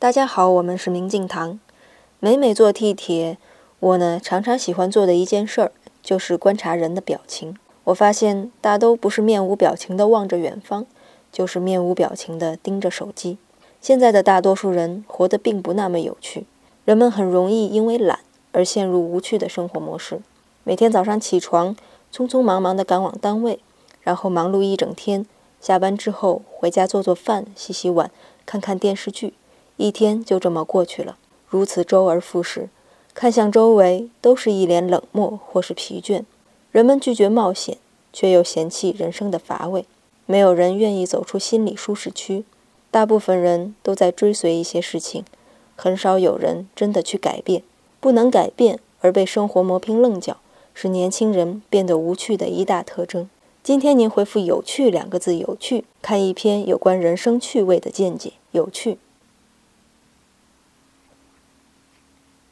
大家好，我们是明镜堂。每每坐地铁，我呢常常喜欢做的一件事儿就是观察人的表情。我发现大都不是面无表情的望着远方，就是面无表情的盯着手机。现在的大多数人活得并不那么有趣，人们很容易因为懒而陷入无趣的生活模式。每天早上起床，匆匆忙忙地赶往单位，然后忙碌一整天。下班之后回家做做饭、洗洗碗、看看电视剧，一天就这么过去了。如此周而复始，看向周围都是一脸冷漠或是疲倦。人们拒绝冒险，却又嫌弃人生的乏味。没有人愿意走出心理舒适区。大部分人都在追随一些事情，很少有人真的去改变。不能改变而被生活磨平棱角。是年轻人变得无趣的一大特征。今天您回复“有趣”两个字，有趣，看一篇有关人生趣味的见解。有趣。